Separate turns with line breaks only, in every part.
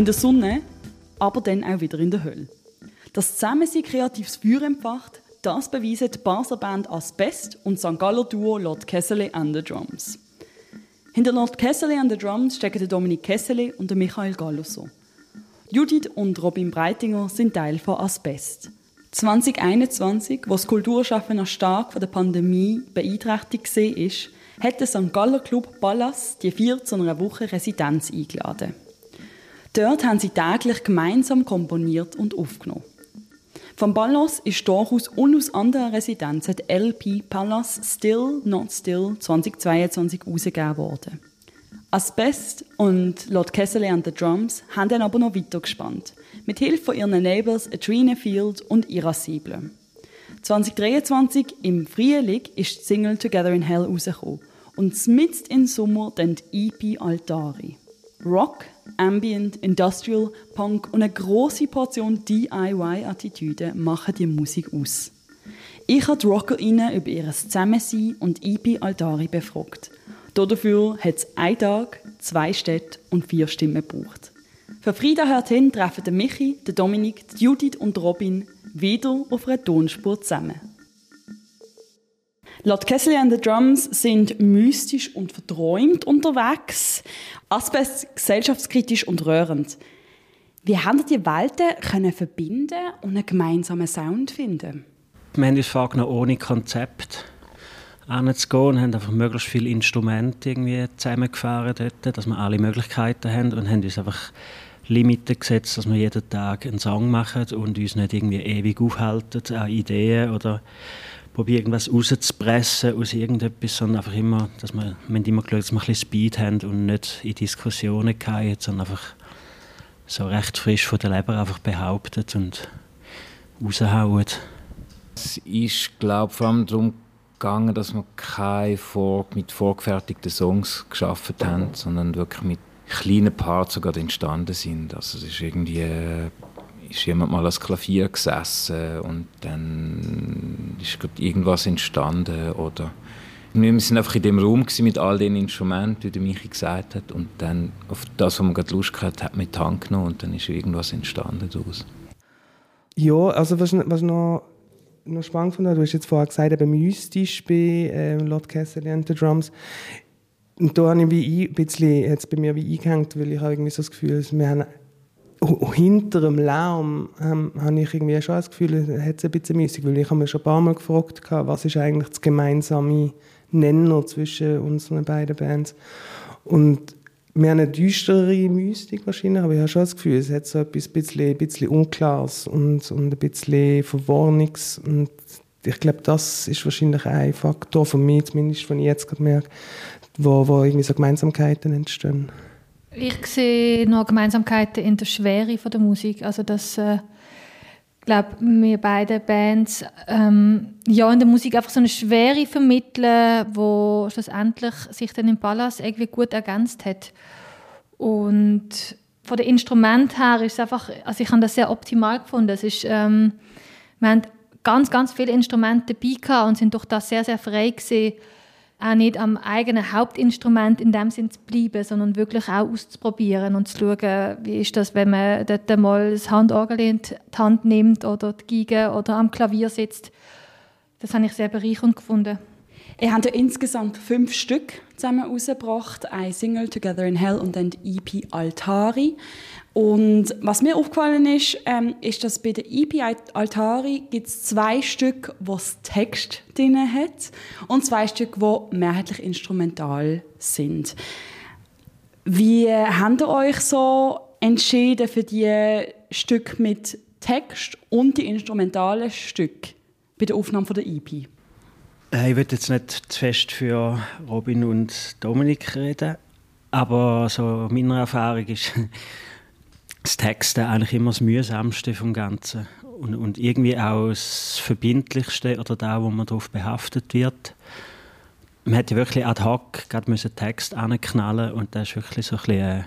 In der Sonne, aber dann auch wieder in der Hölle. Das Zusammensein kreatives Feuer empfacht, das beweisen die Basler Band Asbest und St. Galler Duo Lord Kessele and the Drums. Hinter Lord Kessele and the Drums stecken der Dominik Kessele und Michael Galloso. Judith und Robin Breitinger sind Teil von Asbest. 2021, wo das Kulturschaffen stark von der Pandemie beeinträchtigt war, hat der St. Galler Club Ballas die vier zu einer Woche Residenz eingeladen. Dort haben sie täglich gemeinsam komponiert und aufgenommen. Vom Ballas ist durchaus und aus anderen Residenzen die LP Pallas Still Not Still 2022 herausgegeben worden. Asbest und Lord Kessele and the Drums haben dann aber noch weiter gespannt. Mit Hilfe von ihren Neighbors Adrena Field und Irascible. 2023 im Frühling ist die Single Together in Hell rausgekommen und mitten im Sommer dann die EP Altari. Rock, Ambient, Industrial, Punk und eine große Portion DIY-Attitüde machen die Musik aus. Ich habe die RockerInnen über ihr Zusammensein und EP Altari befragt. Dafür hat es einen Tag, zwei Städte und vier Stimmen gebraucht. Für Frieda hört hin treffen Michi, Dominik, Judith und Robin wieder auf einer Tonspur zusammen. Lord Kessler and the Drums sind mystisch und verträumt unterwegs, Asbest gesellschaftskritisch und rührend. Wie haben die Welten können verbinden und einen gemeinsamen Sound finden?
Wir haben uns vorgenommen, ohne Konzept anzugehen und haben einfach möglichst viele Instrumente irgendwie zusammengefahren dort, dass wir alle Möglichkeiten haben und haben uns einfach Limiten gesetzt, dass wir jeden Tag einen Song machen und uns nicht irgendwie ewig aufhalten an Ideen oder probiere irgendwas rauszupressen aus irgendetwas, sondern einfach immer, dass wir, wir haben immer geschaut, dass wir ein bisschen Speed haben und nicht in Diskussionen gehen, sondern einfach so recht frisch von der Leber einfach behauptet und raushauen.
Es ist, glaube ich, vor allem darum gegangen, dass wir keine vor, mit vorgefertigten Songs geschaffen haben, sondern wirklich mit kleinen Parts sogar entstanden sind. Also es ist irgendwie äh, ist jemand mal ans Klavier gesessen und dann ist irgendwas entstanden oder wir sind einfach in dem Raum mit all den Instrumenten, wie der Michi gesagt hat und dann auf das, was man gerade Lust hatte, hat man die Hand genommen und dann ist irgendwas entstanden daraus.
Ja, also was, was noch, noch spannend fand, du hast jetzt vorher gesagt, eben mystisch bei äh, Lord Cassidy and the Drums. Und da habe ich wie ein bisschen, jetzt bei mir wie eingehängt, weil ich habe irgendwie so das Gefühl, wir haben hinter dem Lärm ähm, habe ich irgendwie schon das Gefühl, es hat ein bisschen müßig, weil ich habe mir schon ein paar Mal gefragt, was ist eigentlich das gemeinsame Nenner zwischen unseren beiden Bands. Und wir haben eine düstere Mystik wahrscheinlich, aber ich habe schon das Gefühl, es hat so etwas bisschen, bisschen Unklares und, und ein bisschen Verworrenes. Und ich glaube, das ist wahrscheinlich ein Faktor von mir, zumindest, von ich jetzt gerade merke, wo, wo irgendwie so Gemeinsamkeiten entstehen.
Ich sehe noch Gemeinsamkeiten in der Schwere von der Musik. Also dass äh, glaube wir beide Bands ähm, ja in der Musik einfach so eine Schwere vermitteln, wo schlussendlich sich dann im Palast irgendwie gut ergänzt hat. Und von den Instrument her ist es einfach, also ich habe das sehr optimal gefunden. Es ist, ähm, wir haben ganz, ganz viele Instrumente dabei und sind durch das sehr, sehr frei gewesen, auch nicht am eigenen Hauptinstrument in dem Sinn zu bleiben, sondern wirklich auch auszuprobieren und zu schauen, wie ist das, wenn man dort mal das Handorgel in die Hand nimmt oder die Geige oder am Klavier sitzt. Das habe ich sehr bereichernd gefunden.
Ihr habt ja insgesamt fünf Stück zusammen rausgebracht. Ein Single «Together in Hell» und dann die EP «Altari». Und was mir aufgefallen ist, ähm, ist, dass bei der EP Altari gibt es zwei Stück, wo Text drin hat und zwei Stück, wo mehrheitlich instrumental sind. Wie habt ihr euch so entschieden für die Stück mit Text und die instrumentalen Stück bei der Aufnahme von der EP?
Äh, ich will jetzt nicht zu fest für Robin und Dominik reden, aber so meiner Erfahrung ist das Texten eigentlich immer das mühsamste vom Ganzen und, und irgendwie auch das verbindlichste oder da, wo man darauf behaftet wird. Man hätte wirklich ad hoc gerade müssen Text anknallen und das ist wirklich so ein bisschen eine,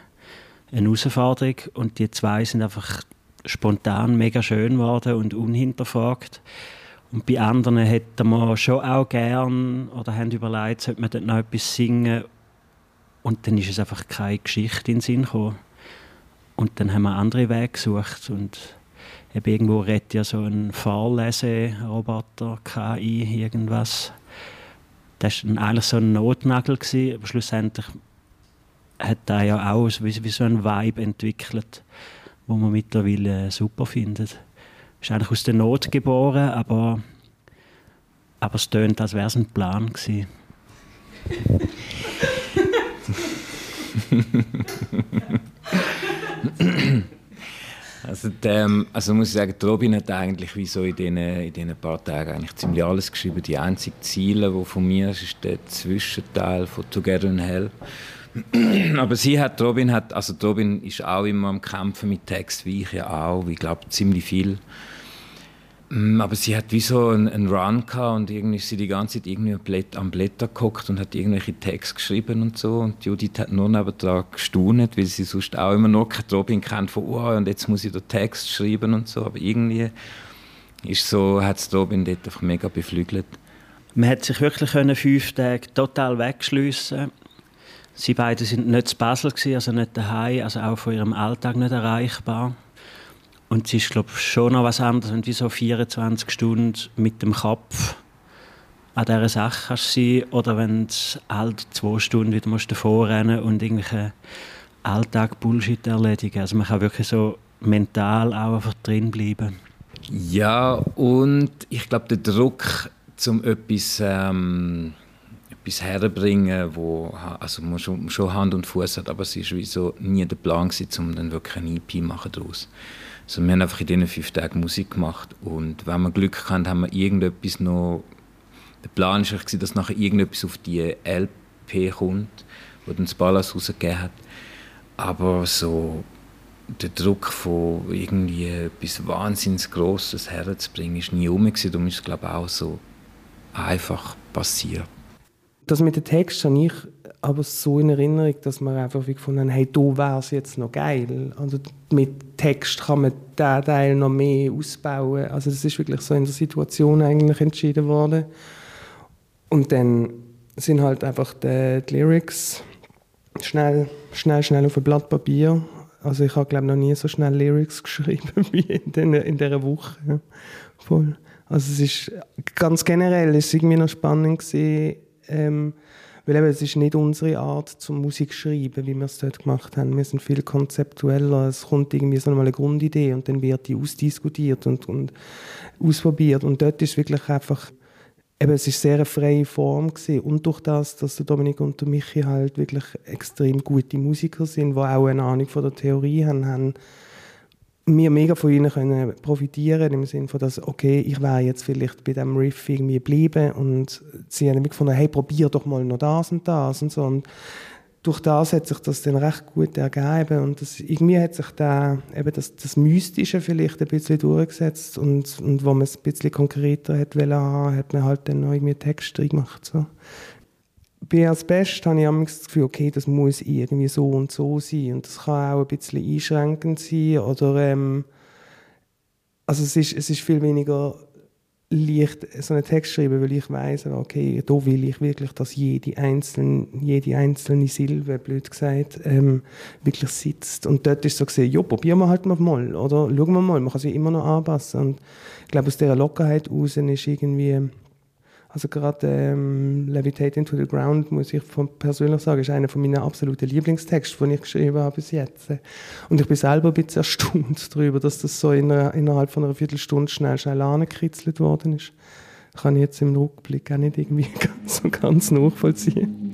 eine Herausforderung und die zwei sind einfach spontan mega schön geworden und unhinterfragt. Und bei anderen hätten wir schon auch gern oder haben überlegt, sollte man dort noch etwas singen und dann ist es einfach keine Geschichte in den Sinn gekommen. Und dann haben wir andere Wege gesucht und eben irgendwo redet ja so ein Fahrleseroboter, KI, irgendwas. Das war eigentlich so ein Notnagel, gewesen, aber schlussendlich hat er ja auch wie, wie so ein Vibe entwickelt, wo man mittlerweile super findet. Ist eigentlich aus der Not geboren, aber, aber es tönt, als wäre es ein Plan gewesen.
Also, der, also muss ich sagen, Robin hat eigentlich wie so in diesen, in diesen paar Tagen eigentlich ziemlich alles geschrieben. Die einzigen Ziele, die von mir ist, ist der Zwischenteil von Together in Hell. Aber sie hat, Robin hat, also Robin ist auch immer am Kämpfen mit Text, wie ich ja auch, ich glaube ziemlich viel. Mm, aber sie hat wie so einen, Run gehabt und irgendwie ist sie die ganze Zeit irgendwie am Blätter geguckt und hat irgendwelche Texte geschrieben und so. Und Judith hat nur nebenan gestaunet, weil sie sonst auch immer noch Robin kennt von «Oh, und jetzt muss ich den Text schreiben» und so. Aber irgendwie ist so, hat es Robin dort einfach mega beflügelt.
Man hat sich wirklich können fünf Tage total wegschliessen. Sie beide sind nicht zu Basel also nicht daheim, also auch von ihrem Alltag nicht erreichbar. Und es ist, glaube schon noch was anderes, wenn du so 24 Stunden mit dem Kopf an dieser Sache kannst sein oder wenn du halt zwei Stunden wieder musst davor rennen und irgendwelche Alltag Bullshit erledigen. Also man kann wirklich so mental auch einfach drin bleiben.
Ja, und ich glaube, der Druck, um etwas, ähm, etwas herzubringen, wo also man schon, schon Hand und Fuß hat, aber es war so nie der Plan um dann wirklich ein EP machen daraus. Also wir haben einfach in diesen fünf Tagen Musik gemacht und wenn wir Glück hatten, haben wir irgendetwas noch... Der Plan war, dass nachher irgendetwas auf die LP kommt, wo dann das Ballas rausgegeben hat. Aber so der Druck von irgendwie etwas wahnsinnig Grosses herzubringen, ist nie um. Darum ist es, glaube ich, auch so einfach passiert.
Das mit dem Text habe ich aber so in Erinnerung, dass wir einfach wie gefunden haben, hey, da wäre es jetzt noch geil. Also mit Text kann man diesen Teil noch mehr ausbauen. Also das ist wirklich so in der Situation eigentlich entschieden worden. Und dann sind halt einfach die, die Lyrics schnell, schnell, schnell auf ein Blatt Papier. Also ich habe glaube noch nie so schnell Lyrics geschrieben wie in, den, in dieser Woche. Voll. Also es ist ganz generell ist es irgendwie noch spannend gewesen, ähm, weil eben, es ist nicht unsere Art zum Musik schreiben, wie wir es dort gemacht haben. Wir sind viel konzeptueller. Es kommt irgendwie so eine Grundidee und dann wird die ausdiskutiert und, und ausprobiert. Und dort ist wirklich einfach, eben, es ist sehr eine freie Form gewesen. Und durch das, dass der Dominik und der Michi halt wirklich extrem gute Musiker sind, die auch eine Ahnung von der Theorie haben, haben wir mega von ihnen können profitieren im Sinne von, dass, okay, ich wäre jetzt vielleicht bei diesem Riff irgendwie geblieben und sie haben gefunden, hey, probier doch mal noch das und das und so. Und durch das hat sich das dann recht gut ergeben und das, irgendwie hat sich da eben das, das Mystische vielleicht ein bisschen durchgesetzt und, und wo man es ein bisschen konkreter hat wollen hat man halt dann noch irgendwie Text gemacht. So bei Asbest habe ich immer das Gefühl, okay, das muss irgendwie so und so sein. Und das kann auch ein bisschen einschränkend sein. Oder, ähm, also es ist, es ist viel weniger leicht so einen Text schreiben, weil ich weiß, okay, da will ich wirklich, dass jede einzelne, jede einzelne Silbe, blöd gesagt, ähm, wirklich sitzt. Und dort ist so gesehen, ja, probieren wir halt mal, oder schauen wir mal, man kann sich immer noch anpassen. Und ich glaube, aus dieser Lockerheit raus ist irgendwie also gerade ähm, Levitate into the Ground, muss ich von, persönlich sagen, ist einer von meinen absoluten Lieblingstexten, die ich geschrieben habe bis jetzt. Und ich bin selber ein bisschen erstaunt darüber, dass das so in einer, innerhalb von einer Viertelstunde schnell, schnell angekritzelt worden ist. Kann ich jetzt im Rückblick auch nicht irgendwie ganz, ganz nachvollziehen.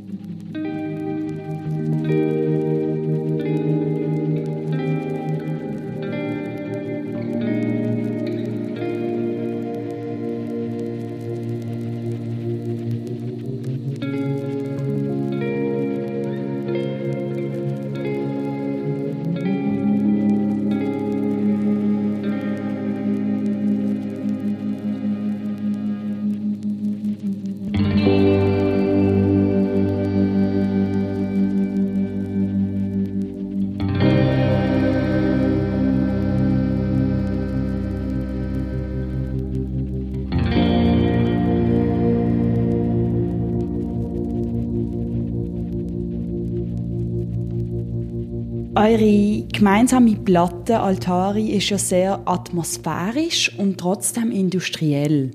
Eure gemeinsame Platte Altari ist ja sehr atmosphärisch und trotzdem industriell.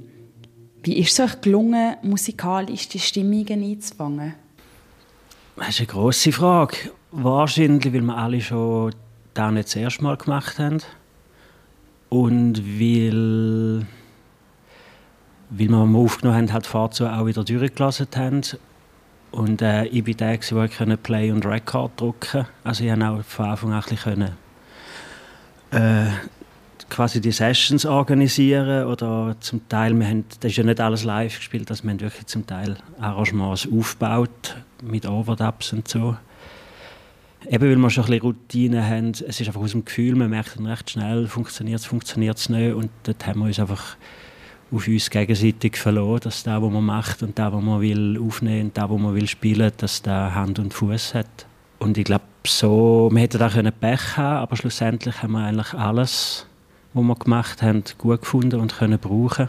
Wie ist es euch gelungen, musikalisch die Stimmungen einzufangen?
Das ist eine grosse Frage. Wahrscheinlich, weil wir alle schon das nicht das erste Mal gemacht haben. Und weil, weil wir mal aufgenommen haben, halt Fahrzeuge auch wieder durchgelassen haben und äh, ich bin der, der Play und Record konnte. Also ich konnte auch von Anfang an ein äh, quasi die Sessions organisieren oder zum Teil, wir haben, das ist ja nicht alles live gespielt, also wir haben wirklich zum Teil Arrangements aufgebaut mit Overdubs und so. Eben weil wir schon ein bisschen Routine haben, es ist einfach aus dem Gefühl, man merkt dann recht schnell, funktioniert es, funktioniert es nicht und dort haben wir uns einfach auf uns gegenseitig verloren, dass das, was man macht und das, was man will aufnehmen und das, was man will spielen, dass das Hand und Fuß hat. Und ich glaube, so, wir hätten da können Pech haben, aber schlussendlich haben wir eigentlich alles, was wir gemacht haben, gut gefunden und können brauchen.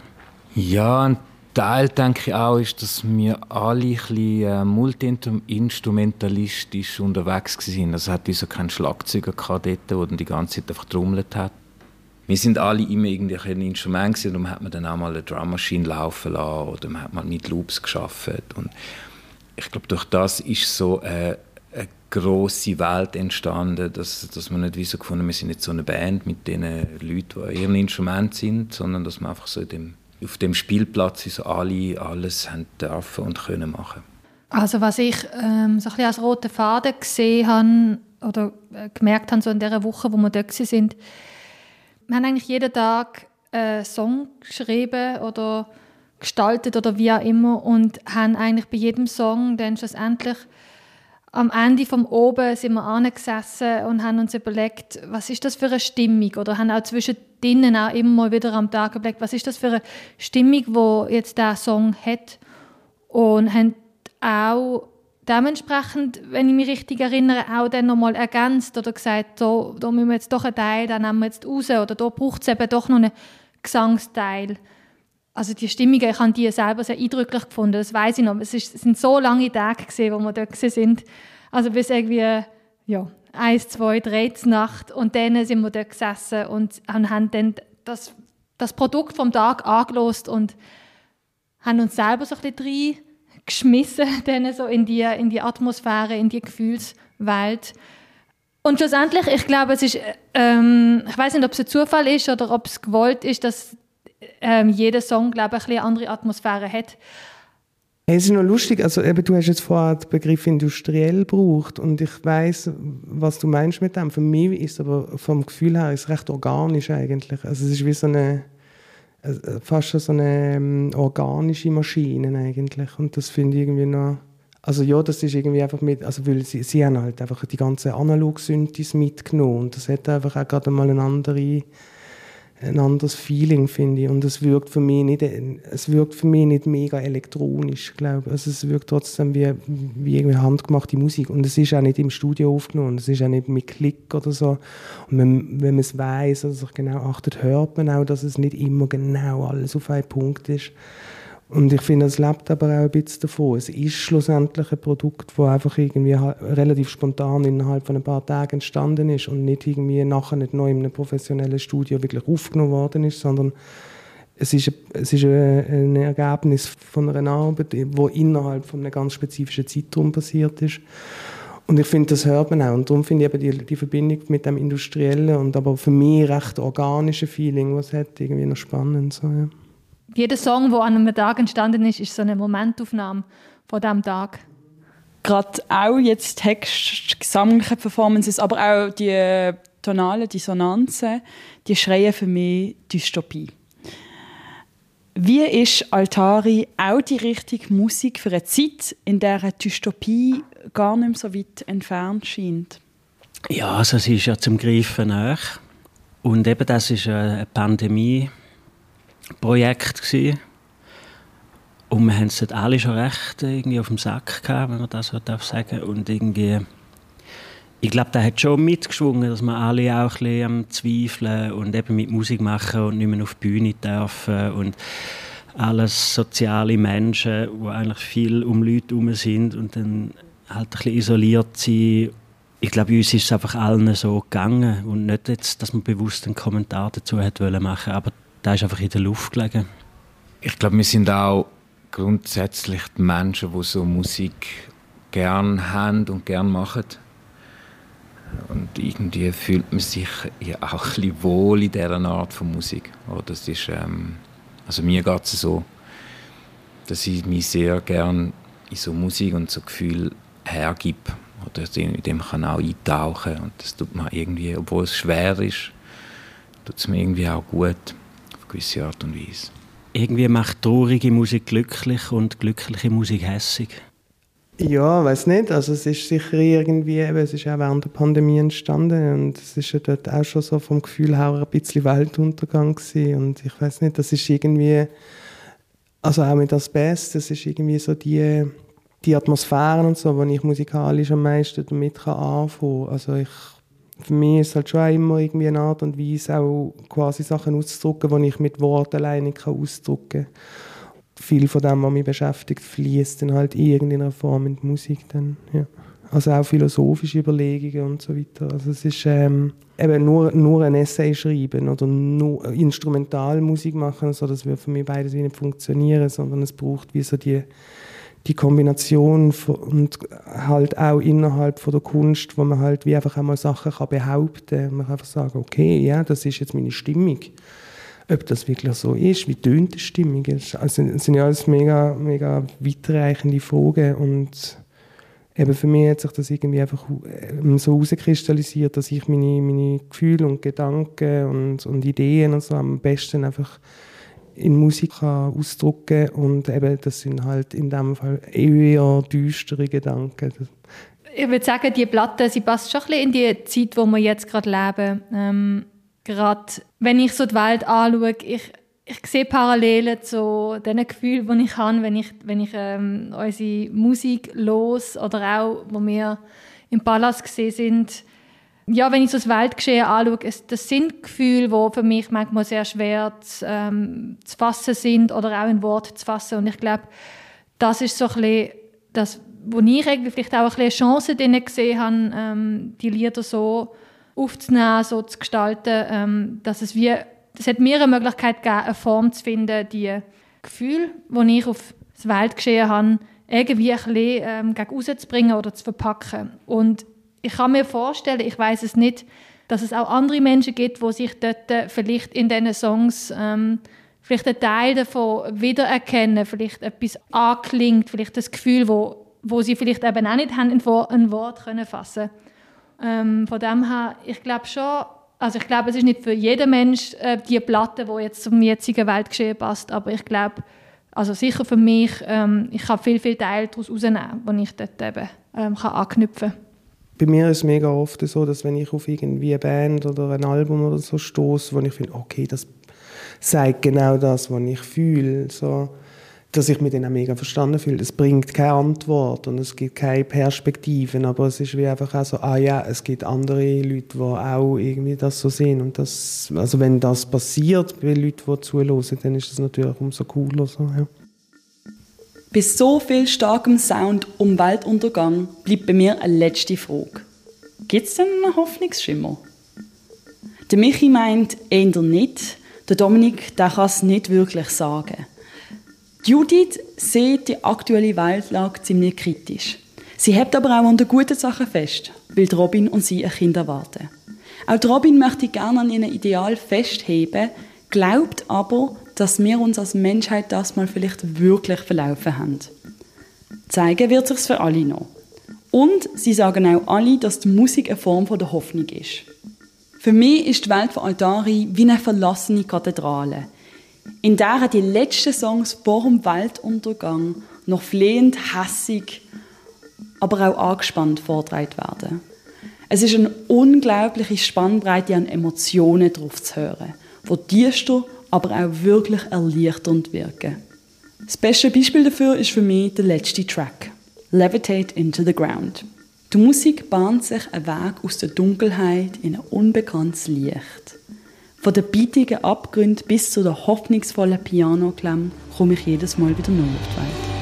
Ja, ein Teil denke ich auch, ist, dass wir alle ein bisschen äh, multi-instrumentalistisch unterwegs waren. Also hat so keinen Schlagzeuger gehabt dort, der die ganze Zeit einfach trommelt hat wir sind alle immer irgendwie ein Instrument gewesen, und hat man dann auch mal eine Drummaschine laufen lassen oder man hat mal mit Loops geschafft und ich glaube durch das ist so eine, eine große Welt entstanden, dass, dass man nicht wie so gefunden, wir sind nicht so eine Band mit den Leuten, die ihren Instrument sind, sondern dass man einfach so dem, auf dem Spielplatz so alle alles haben dürfen und können machen.
Also was ich ähm, so ein als roten Faden gesehen habe oder äh, gemerkt habe so in der Woche, wo wir dort sind, wir haben eigentlich jeden Tag einen Song geschrieben oder gestaltet oder wie auch immer und haben eigentlich bei jedem Song dann schlussendlich am Ende vom Oben sind wir angesessen und haben uns überlegt, was ist das für eine Stimmung? Oder haben auch zwischendrin auch immer mal wieder am Tag überlegt, was ist das für eine Stimmung, wo jetzt der Song hat? Und haben auch dementsprechend, wenn ich mich richtig erinnere, auch dann nochmal ergänzt oder gesagt, so, da müssen wir jetzt doch einen Teil, dann nehmen wir jetzt raus oder da braucht es eben doch noch einen Gesangsteil. Also die Stimmungen, ich habe die selber sehr eindrücklich gefunden, das weiß ich noch. Es, ist, es sind so lange Tage gewesen, wo wir dort sind. Also bis irgendwie, ja, eins, zwei, drei Nacht und dann sind wir dort gesessen und haben dann das, das Produkt vom Tag angelost und haben uns selber so ein bisschen geschmissen, dann so in die, in die Atmosphäre, in die Gefühlswelt. Und schlussendlich, ich glaube, es ist, ähm, ich weiß nicht, ob es ein Zufall ist oder ob es gewollt ist, dass ähm, jeder Song, glaube ich, eine andere Atmosphäre hat.
Hey, es ist noch lustig, also eben, du hast jetzt vorher den Begriff industriell gebraucht und ich weiß, was du meinst mit dem. Für mich ist es aber vom Gefühl her ist recht organisch eigentlich. Also es ist wie so eine fast so eine ähm, organische Maschine eigentlich. Und das finde ich irgendwie noch. Also ja, das ist irgendwie einfach mit, also weil sie, sie haben halt einfach die ganze analog Synthes mitgenommen und das hat einfach auch gerade mal eine andere, ein anderes Feeling, finde ich. Und es wirkt für mich nicht, es wirkt für mich nicht mega elektronisch, glaube ich. Also es wirkt trotzdem wie, wie irgendwie handgemachte Musik. Und es ist auch nicht im Studio aufgenommen. Es ist auch nicht mit Klick oder so. Und wenn, wenn man es weiß oder sich genau achtet, hört man auch, dass es nicht immer genau alles auf einen Punkt ist. Und ich finde, es lebt aber auch ein bisschen davon. Es ist schlussendlich ein Produkt, das einfach irgendwie relativ spontan innerhalb von ein paar Tagen entstanden ist und nicht irgendwie nachher nicht neu in einem professionellen Studio wirklich aufgenommen worden ist, sondern es ist, es ist ein Ergebnis von einer Arbeit, die innerhalb von einem ganz spezifischen Zeitraum passiert ist. Und ich finde, das hört man auch. Und darum finde ich eben die, die Verbindung mit dem industriellen und aber für mich recht organischen Feeling, was hat, irgendwie noch spannend. So, ja
jeder Song, der an einem Tag entstanden ist, ist so eine Momentaufnahme von diesem Tag.
Gerade auch jetzt Text, gesammelte Performances, aber auch die tonalen Dissonanzen, die schreien für mich Dystopie. Wie ist Altari auch die richtige Musik für eine Zeit, in der eine Dystopie gar nicht mehr so weit entfernt scheint?
Ja, also es ist ja zum Greifen nach. Und eben das ist eine Pandemie Projekt gewesen. Und wir haben es alle schon recht irgendwie auf dem Sack gehabt, wenn man das so darf. Und irgendwie, ich glaube, da hat schon mitgeschwungen, dass wir alle auch ein bisschen am Zweifeln und eben mit Musik machen und nicht mehr auf die Bühne dürfen und alles soziale Menschen, die eigentlich viel um Leute herum sind und dann halt ein bisschen isoliert sind. Ich glaube, uns ist es einfach allen so gegangen und nicht jetzt, dass man bewusst einen Kommentar dazu hat wollen machen, aber da ist einfach in der Luft gelegen.
Ich glaube, wir sind auch grundsätzlich die Menschen, die so Musik gern haben und gern machen. Und irgendwie fühlt man sich ja auch ein bisschen wohl in dieser Art von Musik. Das ist, ähm, also mir geht es so, dass ich mich sehr gern in so Musik und so Gefühl hergib oder in dem kann auch eintauchen und das tut mir irgendwie, obwohl es schwer ist, tut es mir irgendwie auch gut gewisse Art und Weise.
Irgendwie macht traurige Musik glücklich und glückliche Musik hässig.
Ja, weiß nicht. Also es ist sicher irgendwie, eben, es ist auch während der Pandemie entstanden und es ist ja dort auch schon so vom Gefühl her ein bisschen Weltuntergang gewesen. und ich weiß nicht, das ist irgendwie, also auch mit Asbest, das ist irgendwie so die, die Atmosphären und so, wo ich musikalisch am meisten damit anfangen kann. Also ich für mich ist es halt schon immer irgendwie eine Art und Weise, auch quasi Sachen auszudrücken, die ich mit Worten alleine ausdrücken kann. Viel von dem, was mich beschäftigt, fließt dann halt in irgendeiner Form in die Musik dann, ja. Also auch philosophische Überlegungen und so weiter. Also es ist ähm, eben nur, nur ein Essay schreiben oder nur Instrumentalmusik machen, so, das würde für mich beides wie nicht funktionieren, sondern es braucht wie so die die Kombination und halt auch innerhalb von der Kunst, wo man halt wie einfach einmal Sachen kann behaupten kann. Man kann einfach sagen, okay, ja, das ist jetzt meine Stimmung. Ob das wirklich so ist, wie tönt die Stimmung? Also, das sind ja alles mega, mega weitreichende Fragen und eben für mich hat sich das irgendwie einfach ähm, so herauskristallisiert, dass ich meine, meine Gefühle und Gedanken und, und Ideen und so am besten einfach in Musik kann ausdrücken und eben das sind halt in dem Fall eher düstere Gedanken.
Ich würde sagen, die Platte, sie passt schon ein bisschen in die Zeit, wo wir jetzt gerade leben. Ähm, gerade wenn ich so die Welt anschaue, ich, ich sehe Parallelen zu den Gefühlen, die ich habe, wenn ich, wenn ich ähm, unsere Musik los oder auch, wo wir im Palast gesehen sind, ja, wenn ich so das Weltgeschehen anschaue, es, das sind Gefühle, die für mich manchmal sehr schwer zu, ähm, zu fassen sind oder auch in Worte zu fassen. Und ich glaube, das ist so ein bisschen das, wo ich irgendwie vielleicht auch ein bisschen Chance drin gesehen habe, ähm, die Lieder so aufzunehmen, so zu gestalten, ähm, dass es wie, das hat mir eine Möglichkeit gegeben, eine Form zu finden, die Gefühle, die ich auf das Weltgeschehen habe, irgendwie ein bisschen ähm, gegen rauszubringen oder zu verpacken. Und ich kann mir vorstellen, ich weiß es nicht, dass es auch andere Menschen gibt, wo sich dort äh, vielleicht in diesen Songs ähm, vielleicht einen Teil davon wiedererkennen, vielleicht etwas anklingt, vielleicht das Gefühl, wo, wo sie vielleicht eben auch nicht haben, in ein Wort können fassen ähm, Von dem her, ich glaube schon, also ich glaube, es ist nicht für jeden Mensch äh, die Platte, die jetzt zum jetzigen Weltgeschehen passt, aber ich glaube, also sicher für mich, ähm, ich kann viel, viel Teile daraus herausnehmen, wo ich dort eben ähm, kann anknüpfen kann.
Bei mir ist es mega oft so, dass wenn ich auf irgendwie eine Band oder ein Album oder so stoße, wo ich finde, okay, das sagt genau das, was ich fühle, so, dass ich mich dann auch mega verstanden fühle. Es bringt keine Antwort und es gibt keine Perspektiven, aber es ist wie einfach auch so, ah ja, es gibt andere Leute, die auch irgendwie das so sehen und das, also wenn das passiert bei Leuten, die zuhören, dann ist das natürlich umso cooler. So, ja.
Bei so viel starkem Sound um Weltuntergang bleibt bei mir eine letzte Frage. Gibt es denn einen Hoffnungsschimmer? Der Michi meint eher nicht, der Dominik kann es nicht wirklich sagen. Judith sieht die aktuelle Weltlage ziemlich kritisch. Sie hält aber auch an den guten Sachen fest, weil Robin und sie ein Kind erwarten. Auch Robin möchte gerne an ihrem Ideal festheben, glaubt aber, dass wir uns als Menschheit das mal vielleicht wirklich verlaufen haben. Zeigen wird sich's für alle noch. Und sie sagen auch alle, dass die Musik eine Form der Hoffnung ist. Für mich ist die Welt von Altari wie eine verlassene Kathedrale, in der die letzten Songs vor dem Weltuntergang noch flehend, hässig, aber auch angespannt vortragen werden. Es ist eine unglaubliche Spannbreite an Emotionen drauf zu hören, wo düster aber auch wirklich erleichternd wirken. Das beste Beispiel dafür ist für mich der letzte Track, Levitate into the Ground. Die Musik bahnt sich einen Weg aus der Dunkelheit in ein unbekanntes Licht. Von den bietigen Abgründen bis zu der hoffnungsvollen Pianoklemme komme ich jedes Mal wieder neu auf die Welt.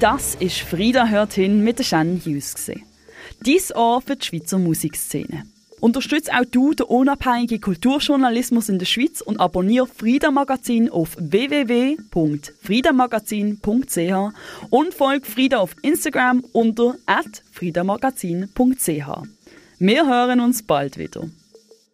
Das ist Frieda hört hin mit der Shannon Hughes. Dies Ohr für die Schweizer Musikszene. Unterstütze auch du den unabhängigen Kulturjournalismus in der Schweiz und abonniere Frieda Magazin auf www.friedamagazin.ch und folge Frieda auf Instagram unter @friedamagazin.ch. Wir hören uns bald wieder.